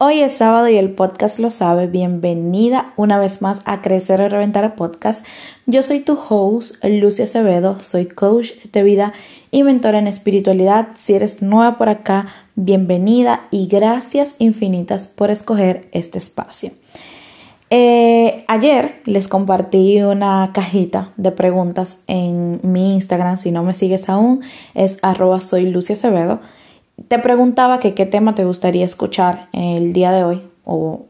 Hoy es sábado y el podcast lo sabe. Bienvenida una vez más a Crecer y Reventar Podcast. Yo soy tu host, Lucia Acevedo. Soy coach de vida y mentora en espiritualidad. Si eres nueva por acá, bienvenida y gracias infinitas por escoger este espacio. Eh, ayer les compartí una cajita de preguntas en mi Instagram. Si no me sigues aún, es arroba soy Acevedo te preguntaba que qué tema te gustaría escuchar el día de hoy o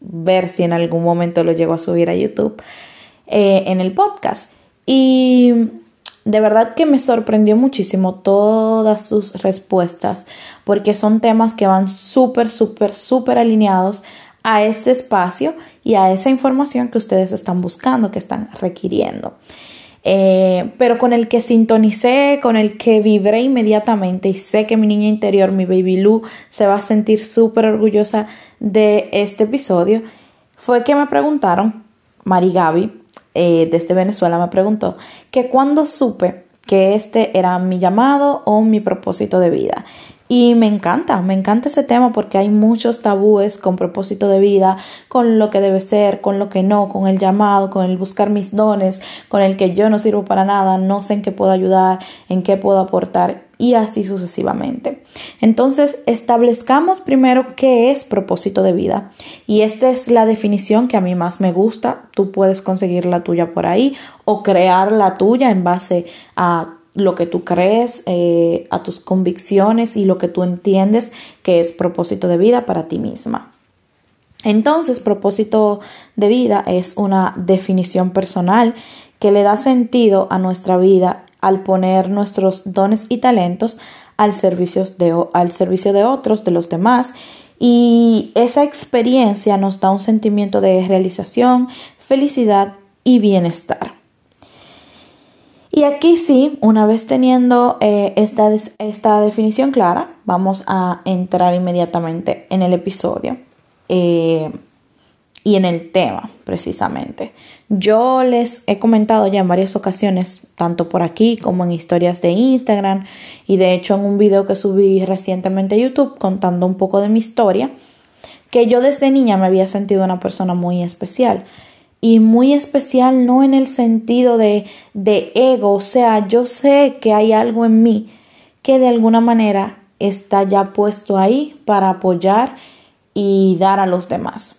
ver si en algún momento lo llego a subir a YouTube eh, en el podcast. Y de verdad que me sorprendió muchísimo todas sus respuestas porque son temas que van súper, súper, súper alineados a este espacio y a esa información que ustedes están buscando, que están requiriendo. Eh, pero con el que sintonicé, con el que vibré inmediatamente y sé que mi niña interior, mi baby Lu, se va a sentir súper orgullosa de este episodio, fue que me preguntaron, Mari Gaby, eh, desde Venezuela, me preguntó que cuando supe que este era mi llamado o mi propósito de vida. Y me encanta, me encanta ese tema porque hay muchos tabúes con propósito de vida, con lo que debe ser, con lo que no, con el llamado, con el buscar mis dones, con el que yo no sirvo para nada, no sé en qué puedo ayudar, en qué puedo aportar y así sucesivamente. Entonces, establezcamos primero qué es propósito de vida. Y esta es la definición que a mí más me gusta. Tú puedes conseguir la tuya por ahí o crear la tuya en base a lo que tú crees, eh, a tus convicciones y lo que tú entiendes que es propósito de vida para ti misma. Entonces, propósito de vida es una definición personal que le da sentido a nuestra vida al poner nuestros dones y talentos al servicio de, al servicio de otros, de los demás. Y esa experiencia nos da un sentimiento de realización, felicidad y bienestar. Y aquí sí, una vez teniendo eh, esta, esta, definición clara, vamos a entrar inmediatamente en el episodio eh, y en el tema precisamente. Yo les he comentado ya en varias ocasiones, tanto por aquí como en historias de Instagram y de hecho en un video que subí recientemente a YouTube contando un poco de mi historia, que yo desde niña me había sentido una persona muy especial y muy especial no en el sentido de, de ego, o sea, yo sé que hay algo en mí que de alguna manera está ya puesto ahí para apoyar y dar a los demás.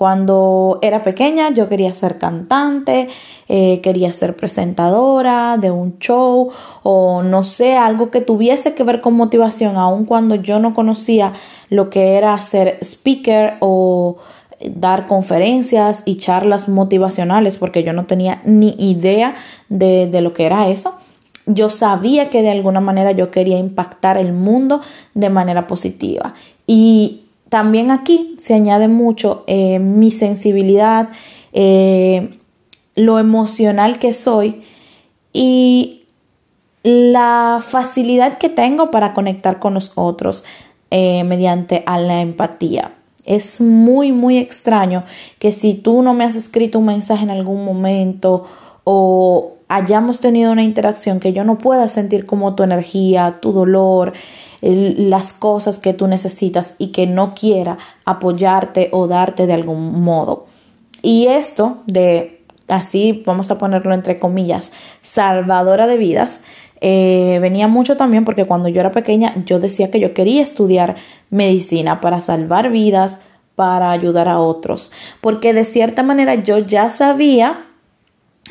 Cuando era pequeña yo quería ser cantante, eh, quería ser presentadora de un show o no sé, algo que tuviese que ver con motivación, aun cuando yo no conocía lo que era ser speaker o dar conferencias y charlas motivacionales porque yo no tenía ni idea de, de lo que era eso. Yo sabía que de alguna manera yo quería impactar el mundo de manera positiva. Y también aquí se añade mucho eh, mi sensibilidad, eh, lo emocional que soy y la facilidad que tengo para conectar con los otros eh, mediante a la empatía. Es muy, muy extraño que si tú no me has escrito un mensaje en algún momento o hayamos tenido una interacción que yo no pueda sentir como tu energía, tu dolor, las cosas que tú necesitas y que no quiera apoyarte o darte de algún modo. Y esto de, así vamos a ponerlo entre comillas, salvadora de vidas, eh, venía mucho también porque cuando yo era pequeña yo decía que yo quería estudiar medicina para salvar vidas, para ayudar a otros, porque de cierta manera yo ya sabía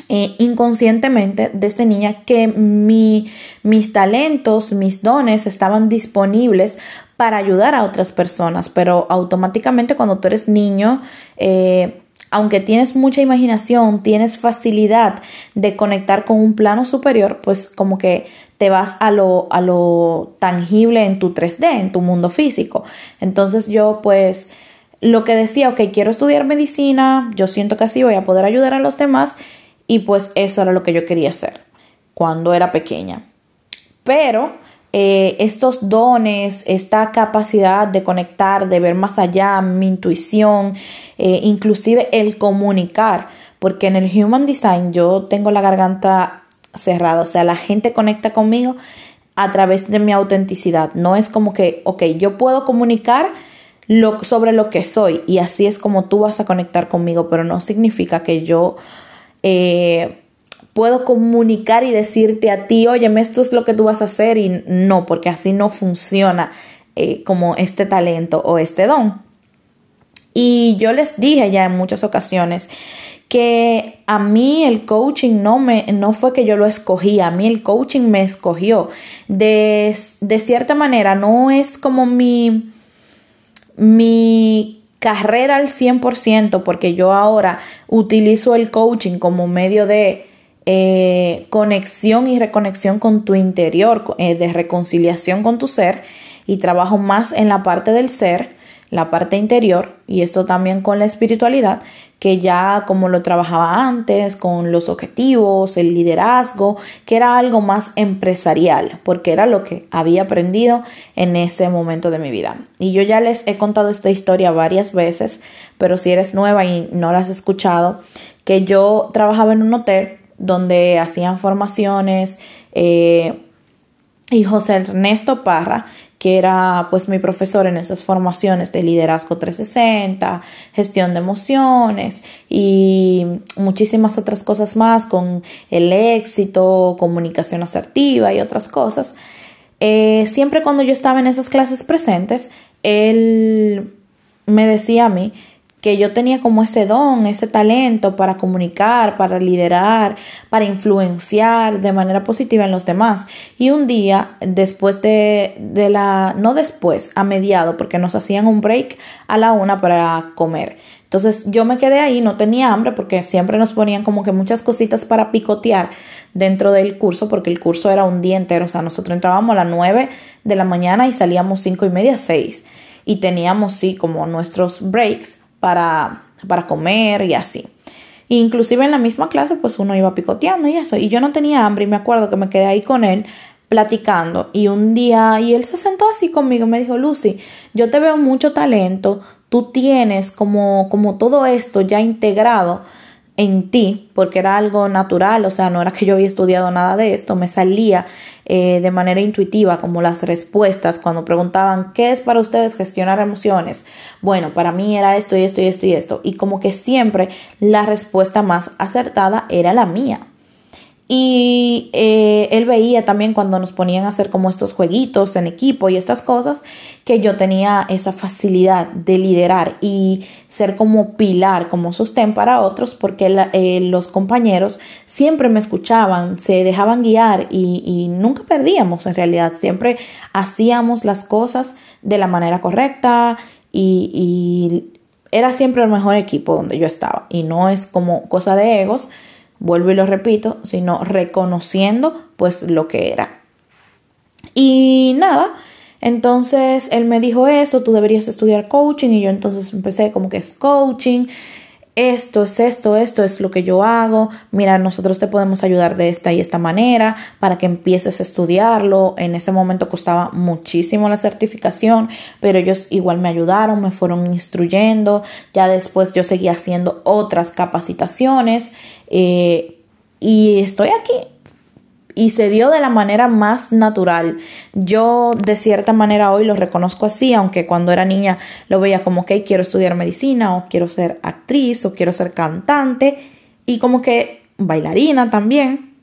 eh, inconscientemente desde niña que mi, mis talentos, mis dones estaban disponibles para ayudar a otras personas, pero automáticamente cuando tú eres niño, eh, aunque tienes mucha imaginación, tienes facilidad de conectar con un plano superior, pues como que te vas a lo, a lo tangible en tu 3D, en tu mundo físico. Entonces yo pues lo que decía, ok, quiero estudiar medicina, yo siento que así voy a poder ayudar a los demás y pues eso era lo que yo quería hacer cuando era pequeña. Pero eh, estos dones, esta capacidad de conectar, de ver más allá, mi intuición, eh, inclusive el comunicar, porque en el Human Design yo tengo la garganta cerrada, o sea, la gente conecta conmigo a través de mi autenticidad, no es como que, ok, yo puedo comunicar lo, sobre lo que soy y así es como tú vas a conectar conmigo, pero no significa que yo eh, puedo comunicar y decirte a ti, oye, esto es lo que tú vas a hacer y no, porque así no funciona eh, como este talento o este don. Y yo les dije ya en muchas ocasiones que a mí el coaching no, me, no fue que yo lo escogí, a mí el coaching me escogió. De, de cierta manera, no es como mi, mi carrera al 100%, porque yo ahora utilizo el coaching como medio de eh, conexión y reconexión con tu interior, eh, de reconciliación con tu ser, y trabajo más en la parte del ser la parte interior y eso también con la espiritualidad, que ya como lo trabajaba antes, con los objetivos, el liderazgo, que era algo más empresarial, porque era lo que había aprendido en ese momento de mi vida. Y yo ya les he contado esta historia varias veces, pero si eres nueva y no la has escuchado, que yo trabajaba en un hotel donde hacían formaciones, eh, y José Ernesto Parra, que era pues mi profesor en esas formaciones de liderazgo 360, gestión de emociones y muchísimas otras cosas más con el éxito, comunicación asertiva y otras cosas. Eh, siempre cuando yo estaba en esas clases presentes, él me decía a mí que yo tenía como ese don, ese talento para comunicar, para liderar, para influenciar de manera positiva en los demás. Y un día, después de, de la, no después, a mediado, porque nos hacían un break a la una para comer. Entonces yo me quedé ahí, no tenía hambre porque siempre nos ponían como que muchas cositas para picotear dentro del curso porque el curso era un día entero, o sea, nosotros entrábamos a las nueve de la mañana y salíamos cinco y media, seis y teníamos sí como nuestros breaks para, para comer y así. Inclusive en la misma clase pues uno iba picoteando y eso. Y yo no tenía hambre y me acuerdo que me quedé ahí con él platicando y un día y él se sentó así conmigo y me dijo, Lucy, yo te veo mucho talento, tú tienes como, como todo esto ya integrado en ti, porque era algo natural, o sea, no era que yo había estudiado nada de esto, me salía eh, de manera intuitiva como las respuestas cuando preguntaban, ¿qué es para ustedes gestionar emociones? Bueno, para mí era esto y esto y esto y esto, y como que siempre la respuesta más acertada era la mía. Y eh, él veía también cuando nos ponían a hacer como estos jueguitos en equipo y estas cosas, que yo tenía esa facilidad de liderar y ser como pilar, como sostén para otros, porque eh, los compañeros siempre me escuchaban, se dejaban guiar y, nunca perdíamos en realidad, siempre hacíamos las cosas de la manera correcta y era siempre el mejor equipo donde yo estaba. Y no es como cosa de egos vuelvo y lo repito, sino reconociendo pues lo que era. Y nada, entonces él me dijo eso, tú deberías estudiar coaching y yo entonces empecé como que es coaching esto es esto, esto es lo que yo hago, mira, nosotros te podemos ayudar de esta y esta manera para que empieces a estudiarlo. En ese momento costaba muchísimo la certificación, pero ellos igual me ayudaron, me fueron instruyendo, ya después yo seguí haciendo otras capacitaciones eh, y estoy aquí y se dio de la manera más natural. Yo de cierta manera hoy lo reconozco así, aunque cuando era niña lo veía como que quiero estudiar medicina o quiero ser actriz o quiero ser cantante y como que bailarina también.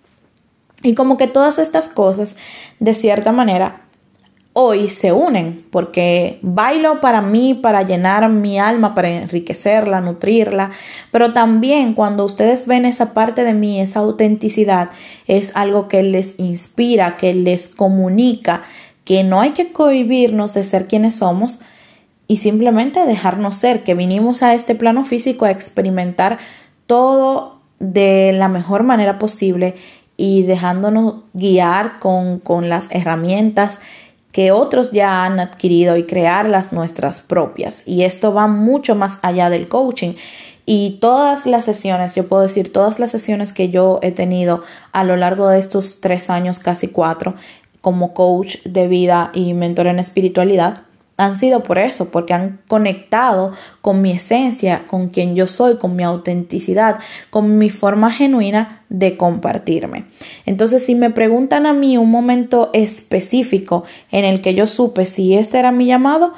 Y como que todas estas cosas de cierta manera hoy se unen, porque bailo para mí, para llenar mi alma, para enriquecerla, nutrirla, pero también cuando ustedes ven esa parte de mí, esa autenticidad, es algo que les inspira, que les comunica, que no hay que cohibirnos de ser quienes somos y simplemente dejarnos ser, que vinimos a este plano físico a experimentar todo de la mejor manera posible y dejándonos guiar con, con las herramientas que otros ya han adquirido y crear las nuestras propias. Y esto va mucho más allá del coaching. Y todas las sesiones, yo puedo decir, todas las sesiones que yo he tenido a lo largo de estos tres años, casi cuatro, como coach de vida y mentor en espiritualidad, han sido por eso, porque han conectado con mi esencia, con quien yo soy, con mi autenticidad, con mi forma genuina de compartirme. Entonces, si me preguntan a mí un momento específico en el que yo supe si este era mi llamado,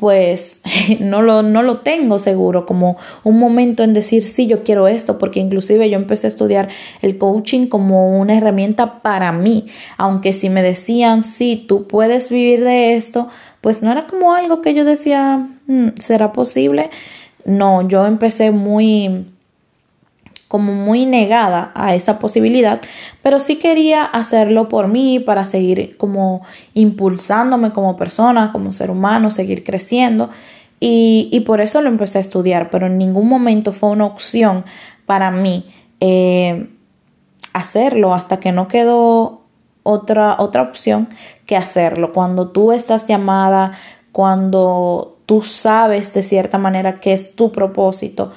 pues no lo, no lo tengo seguro como un momento en decir sí, yo quiero esto, porque inclusive yo empecé a estudiar el coaching como una herramienta para mí, aunque si me decían sí, tú puedes vivir de esto, pues no era como algo que yo decía, mm, ¿será posible? No, yo empecé muy como muy negada a esa posibilidad, pero sí quería hacerlo por mí para seguir como impulsándome como persona, como ser humano, seguir creciendo y, por eso lo empecé a estudiar, pero en ningún momento fue una opción para mí eh, hacerlo hasta que no quedó otra, otra opción que hacerlo. Cuando tú estás llamada, cuando tú sabes de cierta manera qué es tu propósito,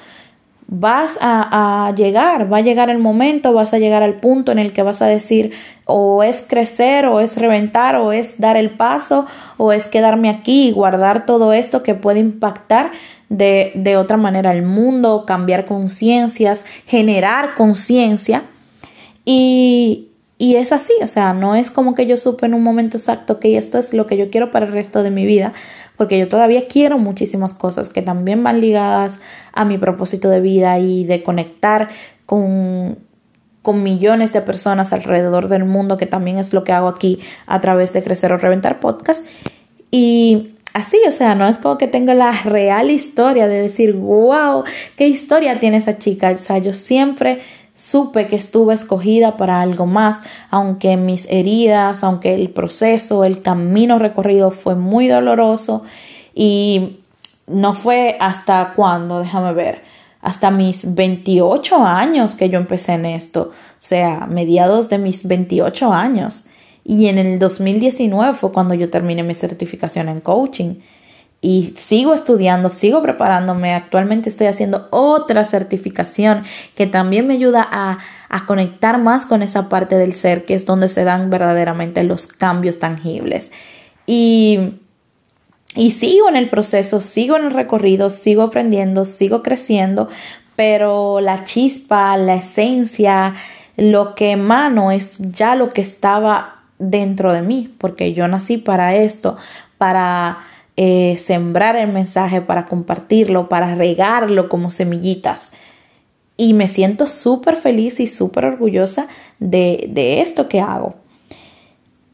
vas a, llegar, va a llegar el momento, vas a llegar al punto en el que vas a decir o es crecer o es reventar o es dar el paso o es quedarme aquí y guardar todo esto que puede impactar de, de otra manera el mundo, cambiar conciencias, generar conciencia. Y, y es así, o sea, no es como que yo supe en un momento exacto que esto es lo que yo quiero para el resto de mi vida, porque yo todavía quiero muchísimas cosas que también van ligadas a mi propósito de vida y de conectar con, con millones de personas alrededor del mundo, que también es lo que hago aquí a través de Crecer o Reventar Podcast. Y así, o sea, no es como que tengo la real historia de decir, wow, qué historia tiene esa chica. O sea, yo siempre Supe que estuve escogida para algo más, aunque mis heridas, aunque el proceso, el camino recorrido fue muy doloroso y no fue hasta cuándo, déjame ver, hasta mis 28 años que yo empecé en esto, o sea, mediados de mis 28 años. Y en el 2019 fue cuando yo terminé mi certificación en coaching y sigo estudiando, sigo preparándome. Actualmente estoy haciendo otra certificación que también me ayuda a, conectar más con esa parte del ser que es donde se dan verdaderamente los cambios tangibles. Y, y sigo en el proceso, sigo en el recorrido, sigo aprendiendo, sigo creciendo, pero la chispa, la esencia, lo que emano es ya lo que estaba dentro de mí, porque yo nací para esto, para eh, sembrar el mensaje, para compartirlo, para regarlo como semillitas. Y me siento súper feliz y súper orgullosa de, de esto que hago.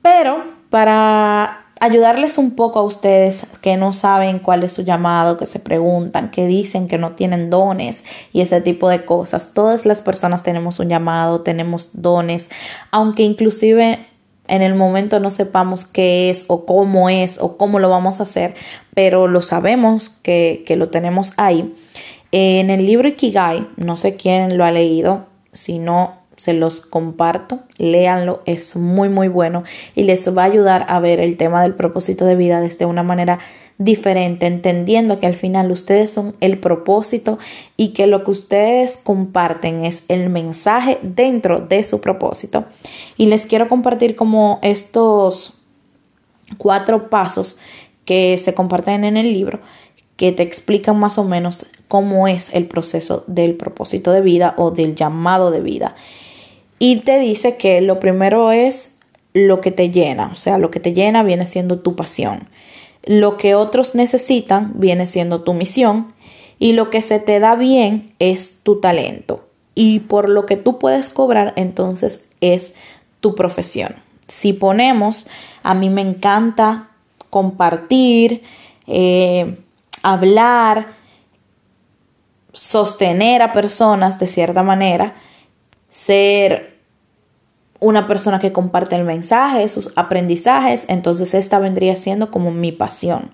Pero para ayudarles un poco a ustedes que no saben cuál es su llamado, que se preguntan, que dicen que no tienen dones y ese tipo de cosas. Todas las personas tenemos un llamado, tenemos dones, aunque inclusive en el momento no sepamos qué es o cómo es o cómo lo vamos a hacer, pero lo sabemos que, que lo tenemos ahí. En el libro Ikigai, no sé quién lo ha leído, si no se los comparto, léanlo, es muy muy bueno y les va a ayudar a ver el tema del propósito de vida desde una manera diferente, entendiendo que al final ustedes son el propósito y que lo que ustedes comparten es el mensaje dentro de su propósito. Y les quiero compartir como estos cuatro pasos que se comparten en el libro que te explican más o menos cómo es el proceso del propósito de vida o del llamado de vida y te dice que lo primero es lo que te llena, o sea, lo que te llena viene siendo tu pasión. Lo que otros necesitan viene siendo tu misión y lo que se te da bien es tu talento. Y por lo que tú puedes cobrar, entonces es tu profesión. Si ponemos, a mí me encanta compartir, eh, hablar, sostener a personas de cierta manera, ser una persona que comparte el mensaje, sus aprendizajes, entonces esta vendría siendo como mi pasión.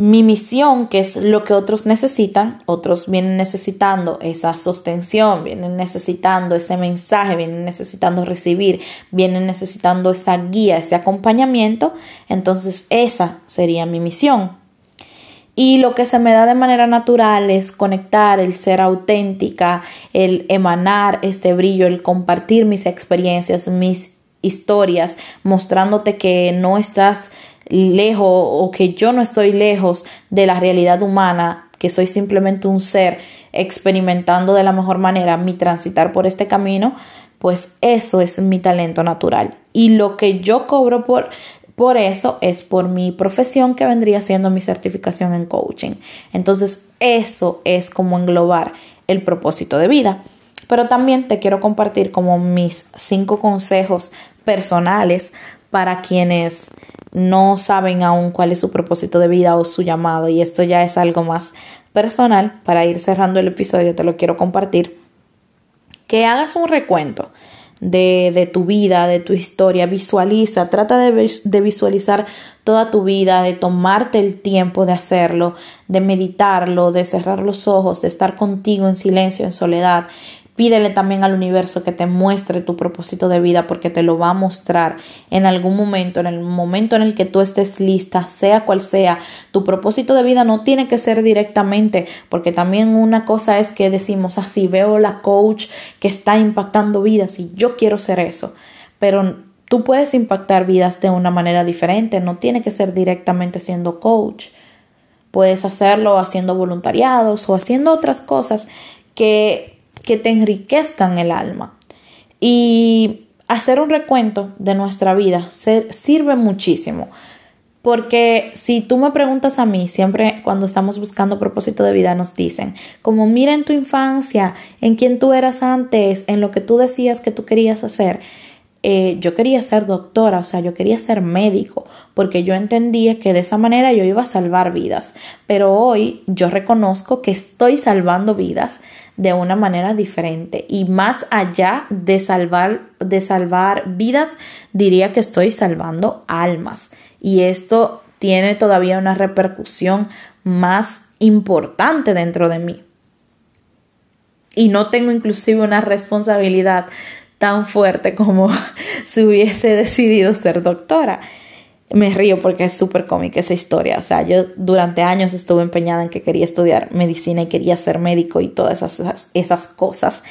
Mi misión, que es lo que otros necesitan, otros vienen necesitando esa sostención, vienen necesitando ese mensaje, vienen necesitando recibir, vienen necesitando esa guía, ese acompañamiento, entonces esa sería mi misión. Y lo que se me da de manera natural es conectar, el ser auténtica, el emanar este brillo, el compartir mis experiencias, mis historias, mostrándote que no estás lejos o que yo no estoy lejos de la realidad humana, que soy simplemente un ser experimentando de la mejor manera mi transitar por este camino, pues eso es mi talento natural. Y lo que yo cobro por Por eso es por mi profesión que vendría siendo mi certificación en coaching. Entonces, eso es como englobar el propósito de vida. Pero también te quiero compartir como mis cinco consejos personales para quienes no saben aún cuál es su propósito de vida o su llamado. Y esto ya es algo más personal. Para ir cerrando el episodio, te lo quiero compartir. Que hagas un recuento de, tu vida, de tu historia. Visualiza, trata de, de visualizar toda tu vida, de tomarte el tiempo de hacerlo, de meditarlo, de cerrar los ojos, de estar contigo en silencio, en soledad, Pídele también al universo que te muestre tu propósito de vida porque te lo va a mostrar en algún momento, en el momento en el que tú estés lista, sea cual sea. Tu propósito de vida no tiene que ser directamente, porque también una cosa es que decimos así, ah, veo la coach que está impactando vidas y yo quiero ser eso. Pero tú puedes impactar vidas de una manera diferente, no tiene que ser directamente siendo coach. Puedes hacerlo haciendo voluntariados o haciendo otras cosas que que te enriquezcan el alma. Y hacer un recuento de nuestra vida sirve muchísimo. Porque si tú me preguntas a mí, siempre cuando estamos buscando propósito de vida nos dicen, como mira en tu infancia, en quién tú eras antes, en lo que tú decías que tú querías hacer. Eh, yo quería ser doctora, o sea, yo quería ser médico, porque yo entendía que de esa manera yo iba a salvar vidas. Pero hoy yo reconozco que estoy salvando vidas de una manera diferente y más allá de salvar de salvar vidas, diría que estoy salvando almas y esto tiene todavía una repercusión más importante dentro de mí. Y no tengo inclusive una responsabilidad tan fuerte como si hubiese decidido ser doctora me río porque es súper cómica esa historia. O sea, yo durante años estuve empeñada en que quería estudiar medicina y quería ser médico y todas esas, esas, cosas.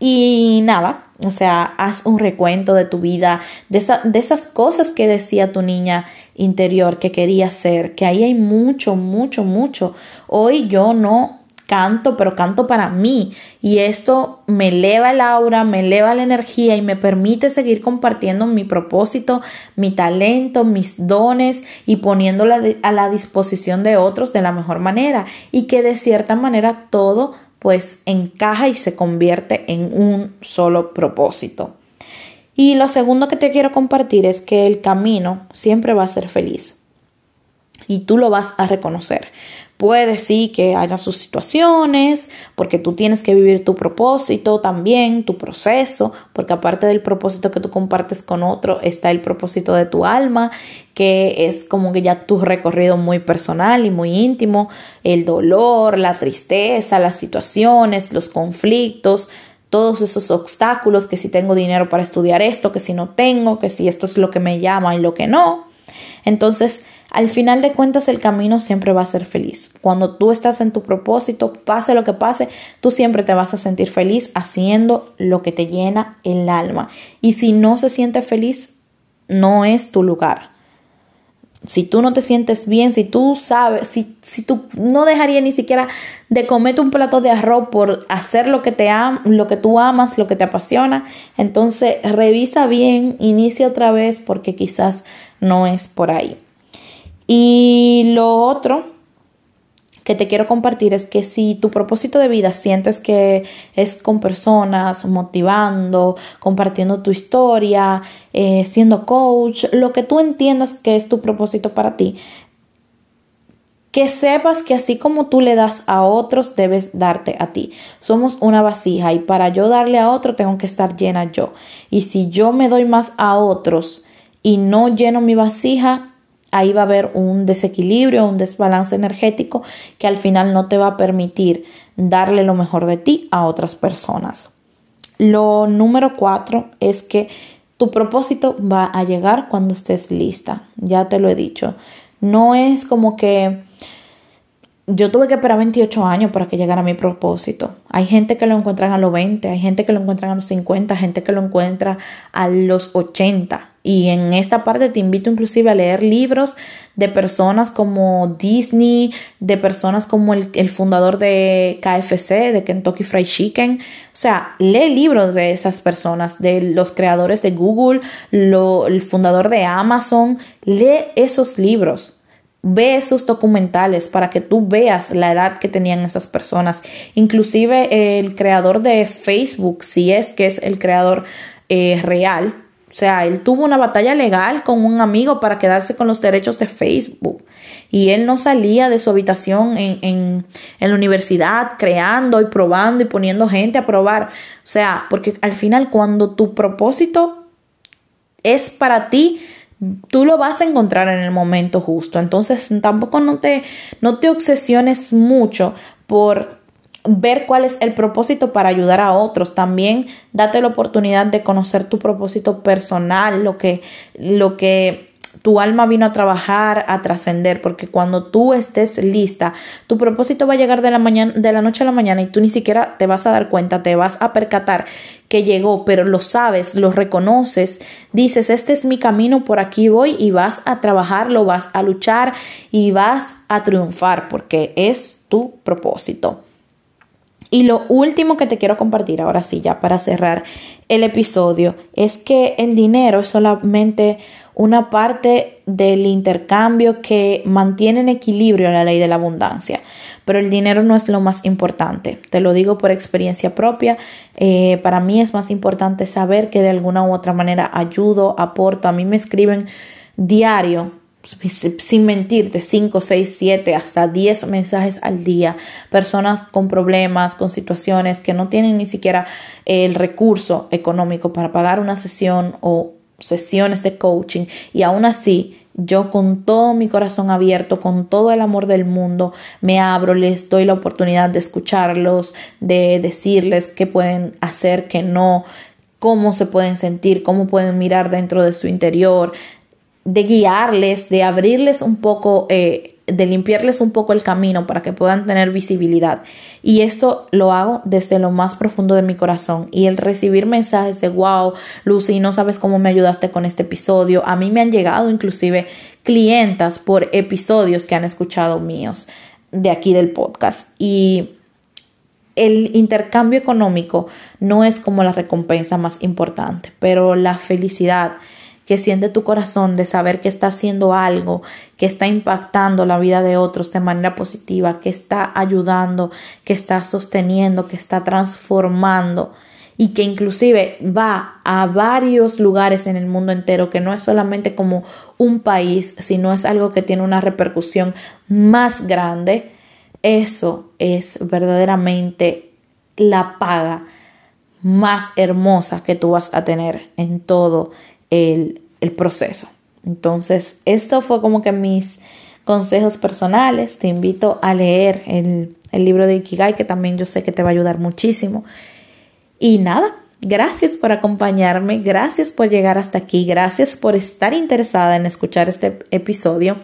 Y nada, o sea, haz un recuento de tu vida, de, de esas cosas que decía tu niña interior que quería ser, que ahí hay mucho, mucho, mucho. Hoy yo no canto, pero canto para mí. Y esto me eleva el aura, me eleva la energía y me permite seguir compartiendo mi propósito, mi talento, mis dones y poniéndola a la disposición de otros de la mejor manera. Y que de cierta manera todo pues encaja y se convierte en un solo propósito. Y lo segundo que te quiero compartir es que el camino siempre va a ser feliz y tú lo vas a reconocer. Puede sí que haya sus situaciones, porque tú tienes que vivir tu propósito también, tu proceso, porque aparte del propósito que tú compartes con otro, está el propósito de tu alma, que es como que ya tu recorrido muy personal y muy íntimo, el dolor, la tristeza, las situaciones, los conflictos, todos esos obstáculos, que si tengo dinero para estudiar esto, que si no tengo, que si esto es lo que me llama y lo que no. Entonces, al final de cuentas, el camino siempre va a ser feliz. Cuando tú estás en tu propósito, pase lo que pase, tú siempre te vas a sentir feliz haciendo lo que te llena el alma. Y si no se siente feliz, no es tu lugar. Si tú no te sientes bien, si tú sabes, si, si tú no dejarías ni siquiera de comerte un plato de arroz por hacer lo que, te am, lo que tú amas, lo que te apasiona, entonces revisa bien, inicia otra vez porque quizás no es por ahí. Y lo otro que te quiero compartir es que si tu propósito de vida sientes que es con personas, motivando, compartiendo tu historia, eh, siendo coach, lo que tú entiendas que es tu propósito para ti, que sepas que así como tú le das a otros, debes darte a ti. Somos una vasija y para yo darle a otro tengo que estar llena yo. Y si yo me doy más a otros y no lleno mi vasija, ahí va a haber un desequilibrio, un desbalance energético que al final no te va a permitir darle lo mejor de ti a otras personas. Lo número cuatro es que tu propósito va a llegar cuando estés lista. Ya te lo he dicho. No es como que yo tuve que esperar 28 años para que llegara a mi propósito. Hay gente que lo encuentran a los 20, hay gente que lo encuentran a los 50, gente que lo encuentra a los 80. Y en esta parte te invito inclusive a leer libros de personas como Disney, de personas como el, fundador de KFC, de Kentucky Fried Chicken. O sea, lee libros de esas personas, de los creadores de Google, el fundador de Amazon. Lee esos libros. Ve esos documentales para que tú veas la edad que tenían esas personas. Inclusive el creador de Facebook, si es que es el creador eh, real, o sea, él tuvo una batalla legal con un amigo para quedarse con los derechos de Facebook. Y él no salía de su habitación en, en, en, la universidad creando y probando y poniendo gente a probar. O sea, porque al final cuando tu propósito es para ti, tú lo vas a encontrar en el momento justo. Entonces tampoco no te, no te obsesiones mucho por ver cuál es el propósito para ayudar a otros. También date la oportunidad de conocer tu propósito personal, lo que, lo que tu alma vino a trabajar, a trascender, porque cuando tú estés lista, tu propósito va a llegar de la mañana, de la noche a la mañana y tú ni siquiera te vas a dar cuenta, te vas a percatar que llegó, pero lo sabes, lo reconoces, dices, este es mi camino, por aquí voy y vas a trabajarlo, vas a luchar y vas a triunfar, porque es tu propósito. Y lo último que te quiero compartir, ahora sí, ya para cerrar el episodio, es que el dinero es solamente una parte del intercambio que mantiene en equilibrio la ley de la abundancia. Pero el dinero no es lo más importante. Te lo digo por experiencia propia. Eh, para mí es más importante saber que de alguna u otra manera ayudo, aporto. A mí me escriben diario sin mentirte, 5, 6, 7, hasta 10 mensajes al día, personas con problemas, con situaciones que no tienen ni siquiera el recurso económico para pagar una sesión o sesiones de coaching. Y aún así yo con todo mi corazón abierto, con todo el amor del mundo, me abro, les doy la oportunidad de escucharlos, de decirles qué pueden hacer, qué no, cómo se pueden sentir, cómo pueden mirar dentro de su interior, de guiarles, de abrirles un poco, eh, de limpiarles un poco el camino para que puedan tener visibilidad. Y esto lo hago desde lo más profundo de mi corazón. Y el recibir mensajes de, wow, Lucy, no sabes cómo me ayudaste con este episodio. A mí me han llegado inclusive clientas por episodios que han escuchado míos de aquí del podcast. Y el intercambio económico no es como la recompensa más importante, pero la felicidad que siente tu corazón de saber que está haciendo algo, que está impactando la vida de otros de manera positiva, que está ayudando, que está sosteniendo, que está transformando y que inclusive va a varios lugares en el mundo entero, que no es solamente como un país, sino es algo que tiene una repercusión más grande, eso es verdaderamente la paga más hermosa que tú vas a tener en todo el, proceso. Entonces, esto fue como que mis consejos personales. Te invito a leer el, el libro de Ikigai, que también yo sé que te va a ayudar muchísimo. Y nada, Gracias por acompañarme, gracias por llegar hasta aquí, gracias por estar interesada en escuchar este episodio.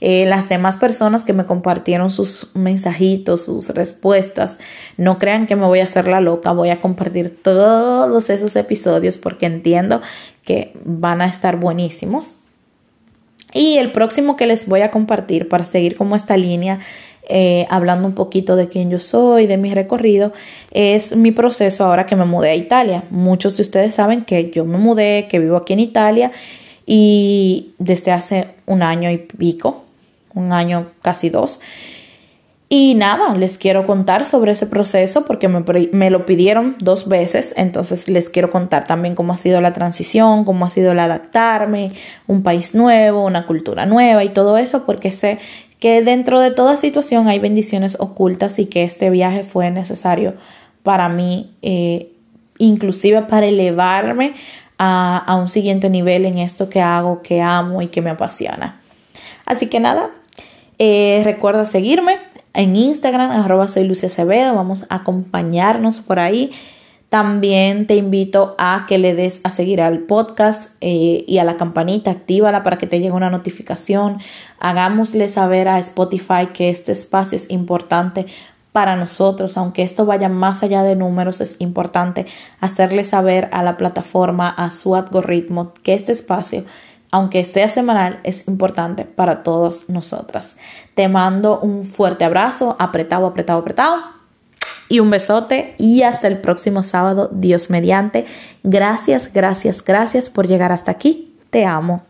Eh, las demás personas que me compartieron sus mensajitos, sus respuestas, no crean que me voy a hacer la loca, voy a compartir todos esos episodios porque entiendo que van a estar buenísimos. Y el próximo que les voy a compartir para seguir como esta línea eh, hablando un poquito de quién yo soy, de mi recorrido, es mi proceso ahora que me mudé a Italia. Muchos de ustedes saben que yo me mudé, que vivo aquí en Italia y desde hace un año y pico, un año casi dos. Y nada, les quiero contar sobre ese proceso porque me, me, lo pidieron dos veces, entonces les quiero contar también cómo ha sido la transición, cómo ha sido el adaptarme, un país nuevo, una cultura nueva y todo eso, porque sé que dentro de toda situación hay bendiciones ocultas y que este viaje fue necesario para mí, eh, inclusive para elevarme a, un siguiente nivel en esto que hago, que amo y que me apasiona. Así que nada, eh, recuerda seguirme en Instagram, arroba soy Lucia Acevedo, vamos a acompañarnos por ahí. También te invito a que le des a seguir al podcast eh, y a la campanita, actívala para que te llegue una notificación. Hagámosle saber a Spotify que este espacio es importante para nosotros, aunque esto vaya más allá de números, es importante hacerle saber a la plataforma, a su algoritmo, que este espacio, aunque sea semanal, es importante para todos nosotras. Te mando un fuerte abrazo, apretado, apretado, apretado y un besote y hasta el próximo sábado, Dios mediante. Gracias, gracias, gracias por llegar hasta aquí. Te amo.